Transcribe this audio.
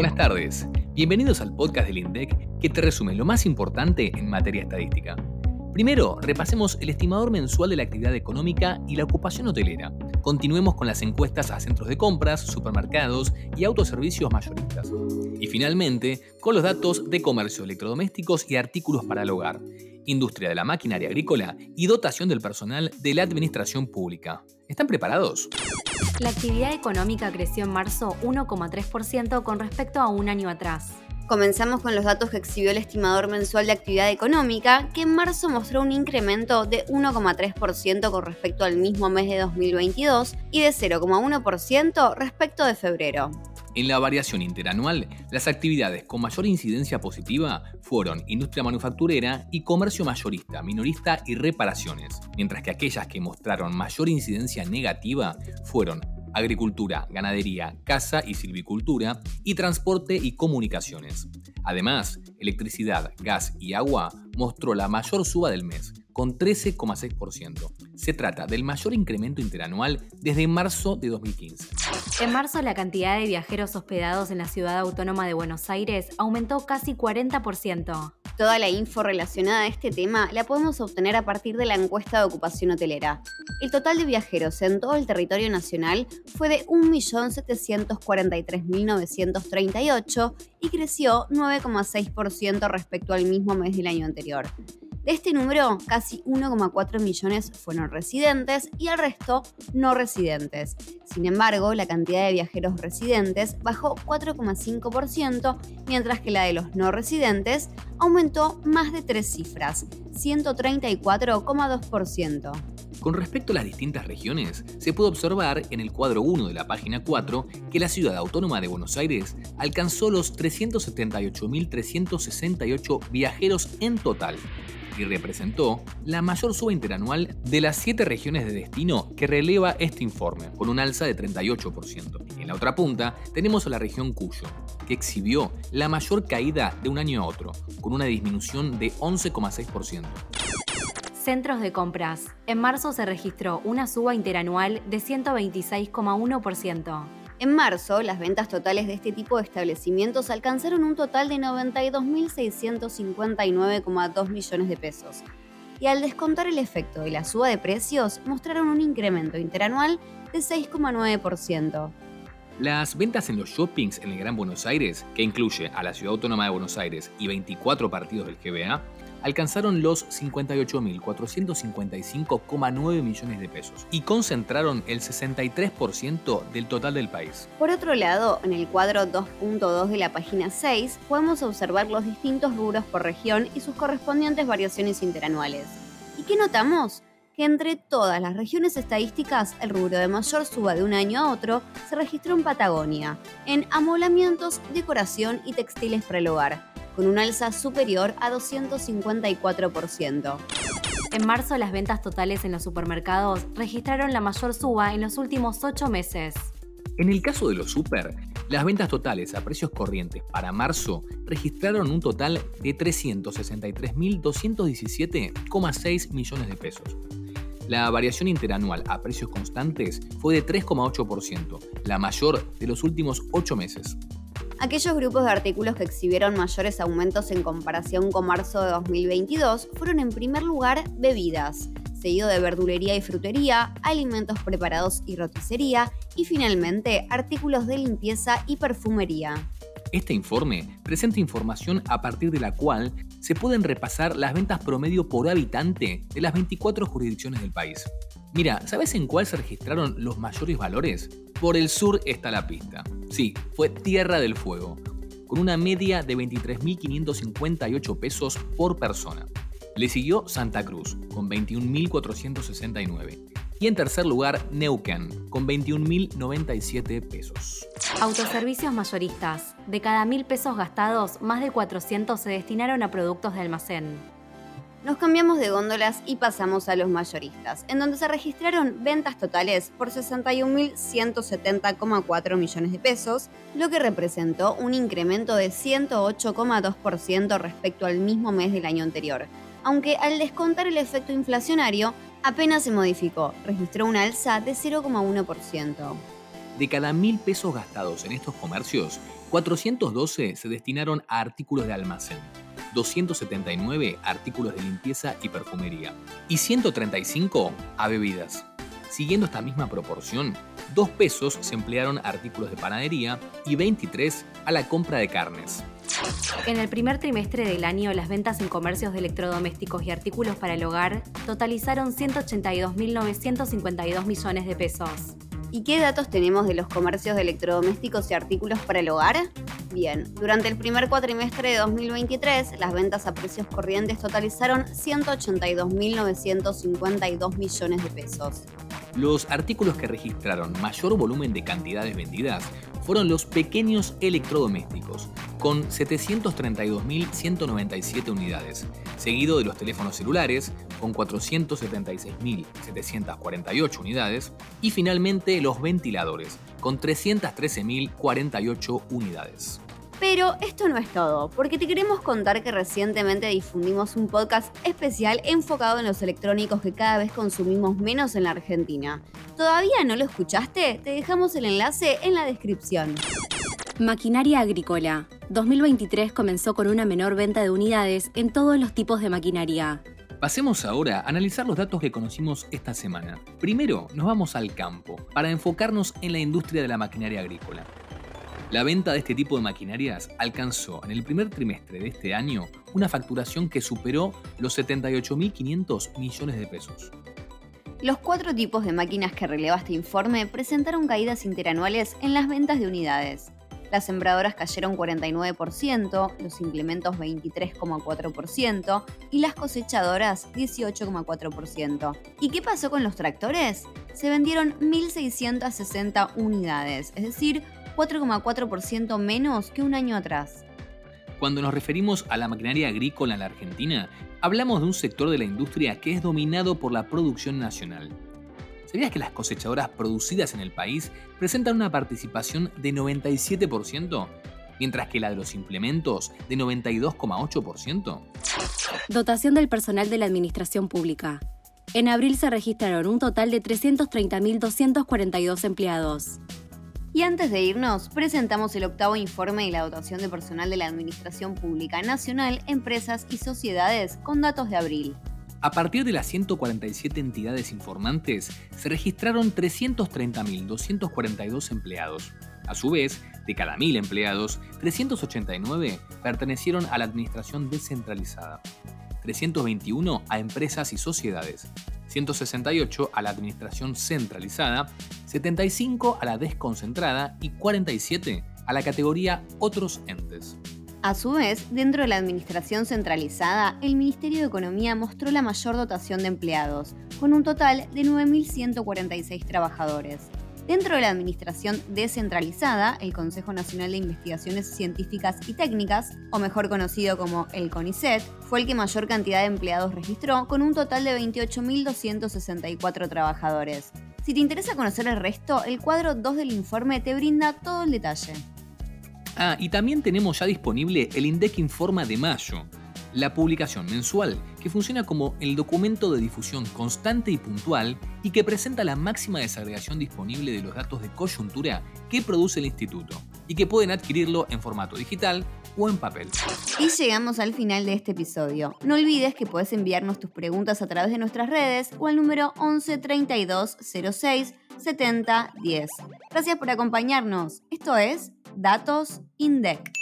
Buenas tardes, bienvenidos al podcast del INDEC que te resume lo más importante en materia estadística. Primero, repasemos el estimador mensual de la actividad económica y la ocupación hotelera. Continuemos con las encuestas a centros de compras, supermercados y autoservicios mayoristas. Y finalmente, con los datos de comercio electrodomésticos y artículos para el hogar, industria de la maquinaria agrícola y dotación del personal de la administración pública. ¿Están preparados? La actividad económica creció en marzo 1,3% con respecto a un año atrás. Comenzamos con los datos que exhibió el estimador mensual de actividad económica, que en marzo mostró un incremento de 1,3% con respecto al mismo mes de 2022 y de 0,1% respecto de febrero. En la variación interanual, las actividades con mayor incidencia positiva fueron industria manufacturera y comercio mayorista, minorista y reparaciones, mientras que aquellas que mostraron mayor incidencia negativa fueron agricultura, ganadería, caza y silvicultura, y transporte y comunicaciones. Además, electricidad, gas y agua mostró la mayor suba del mes, con 13,6%. Se trata del mayor incremento interanual desde marzo de 2015. En marzo la cantidad de viajeros hospedados en la ciudad autónoma de Buenos Aires aumentó casi 40%. Toda la info relacionada a este tema la podemos obtener a partir de la encuesta de ocupación hotelera. El total de viajeros en todo el territorio nacional fue de 1.743.938 y creció 9,6% respecto al mismo mes del año anterior. De este número, casi 1,4 millones fueron residentes y el resto no residentes. Sin embargo, la cantidad de viajeros residentes bajó 4,5%, mientras que la de los no residentes aumentó más de tres cifras, 134,2%. Con respecto a las distintas regiones, se puede observar en el cuadro 1 de la página 4 que la ciudad autónoma de Buenos Aires alcanzó los 378.368 viajeros en total, y representó la mayor suba interanual de las siete regiones de destino que releva este informe, con un alza de 38%. En la otra punta tenemos a la región Cuyo, que exhibió la mayor caída de un año a otro, con una disminución de 11,6%. Centros de compras. En marzo se registró una suba interanual de 126,1%. En marzo, las ventas totales de este tipo de establecimientos alcanzaron un total de 92.659,2 millones de pesos. Y al descontar el efecto de la suba de precios, mostraron un incremento interanual de 6,9%. Las ventas en los shoppings en el Gran Buenos Aires, que incluye a la Ciudad Autónoma de Buenos Aires y 24 partidos del GBA, alcanzaron los 58.455,9 millones de pesos y concentraron el 63% del total del país. Por otro lado, en el cuadro 2.2 de la página 6 podemos observar los distintos rubros por región y sus correspondientes variaciones interanuales. ¿Y qué notamos? que entre todas las regiones estadísticas, el rubro de mayor suba de un año a otro se registró en Patagonia, en amolamientos, decoración y textiles para el hogar, con un alza superior a 254%. En marzo las ventas totales en los supermercados registraron la mayor suba en los últimos ocho meses. En el caso de los super, las ventas totales a precios corrientes para marzo registraron un total de 363.217,6 millones de pesos. La variación interanual a precios constantes fue de 3,8%, la mayor de los últimos ocho meses. Aquellos grupos de artículos que exhibieron mayores aumentos en comparación con marzo de 2022 fueron en primer lugar bebidas, seguido de verdulería y frutería, alimentos preparados y roticería y finalmente artículos de limpieza y perfumería. Este informe presenta información a partir de la cual se pueden repasar las ventas promedio por habitante de las 24 jurisdicciones del país. Mira, ¿sabes en cuál se registraron los mayores valores? Por el sur está la pista. Sí, fue Tierra del Fuego, con una media de 23.558 pesos por persona. Le siguió Santa Cruz, con 21.469. Y en tercer lugar, Neuquén, con 21.097 pesos. Autoservicios mayoristas. De cada mil pesos gastados, más de 400 se destinaron a productos de almacén. Nos cambiamos de góndolas y pasamos a los mayoristas, en donde se registraron ventas totales por 61.170,4 millones de pesos, lo que representó un incremento de 108,2% respecto al mismo mes del año anterior, aunque al descontar el efecto inflacionario apenas se modificó, registró una alza de 0,1%. de cada mil pesos gastados en estos comercios, 412 se destinaron a artículos de almacén, 279 a artículos de limpieza y perfumería y 135 a bebidas. Siguiendo esta misma proporción, 2 pesos se emplearon a artículos de panadería y 23 a la compra de carnes. En el primer trimestre del año, las ventas en comercios de electrodomésticos y artículos para el hogar totalizaron 182.952 millones de pesos. ¿Y qué datos tenemos de los comercios de electrodomésticos y artículos para el hogar? Bien, durante el primer cuatrimestre de 2023, las ventas a precios corrientes totalizaron 182.952 millones de pesos. Los artículos que registraron mayor volumen de cantidades vendidas fueron los pequeños electrodomésticos, con 732.197 unidades, seguido de los teléfonos celulares, con 476.748 unidades, y finalmente los ventiladores, con 313.048 unidades. Pero esto no es todo, porque te queremos contar que recientemente difundimos un podcast especial enfocado en los electrónicos que cada vez consumimos menos en la Argentina. ¿Todavía no lo escuchaste? Te dejamos el enlace en la descripción. Maquinaria agrícola. 2023 comenzó con una menor venta de unidades en todos los tipos de maquinaria. Pasemos ahora a analizar los datos que conocimos esta semana. Primero, nos vamos al campo, para enfocarnos en la industria de la maquinaria agrícola. La venta de este tipo de maquinarias alcanzó en el primer trimestre de este año una facturación que superó los 78.500 millones de pesos. Los cuatro tipos de máquinas que releva este informe presentaron caídas interanuales en las ventas de unidades. Las sembradoras cayeron 49%, los implementos 23,4% y las cosechadoras 18,4%. ¿Y qué pasó con los tractores? Se vendieron 1.660 unidades, es decir, 4,4% menos que un año atrás. Cuando nos referimos a la maquinaria agrícola en la Argentina, hablamos de un sector de la industria que es dominado por la producción nacional. ¿Sabías que las cosechadoras producidas en el país presentan una participación de 97%, mientras que la de los implementos de 92,8%? Dotación del personal de la Administración Pública. En abril se registraron un total de 330.242 empleados. Y antes de irnos, presentamos el octavo informe de la dotación de personal de la Administración Pública Nacional, Empresas y Sociedades con datos de abril. A partir de las 147 entidades informantes, se registraron 330.242 empleados. A su vez, de cada 1.000 empleados, 389 pertenecieron a la administración descentralizada, 321 a empresas y sociedades, 168 a la administración centralizada, 75 a la desconcentrada y 47 a la categoría otros entes. A su vez, dentro de la administración centralizada, el Ministerio de Economía mostró la mayor dotación de empleados, con un total de 9.146 trabajadores. Dentro de la administración descentralizada, el Consejo Nacional de Investigaciones Científicas y Técnicas, o mejor conocido como el CONICET, fue el que mayor cantidad de empleados registró, con un total de 28.264 trabajadores. Si te interesa conocer el resto, el cuadro 2 del informe te brinda todo el detalle. Ah, y también tenemos ya disponible el INDEC Informa de mayo, la publicación mensual, que funciona como el documento de difusión constante y puntual y que presenta la máxima desagregación disponible de los datos de coyuntura que produce el instituto y que pueden adquirirlo en formato digital o en papel. Y llegamos al final de este episodio. No olvides que puedes enviarnos tus preguntas a través de nuestras redes o al número 11 32 06 70 10. Gracias por acompañarnos. Esto es Datos INDEC.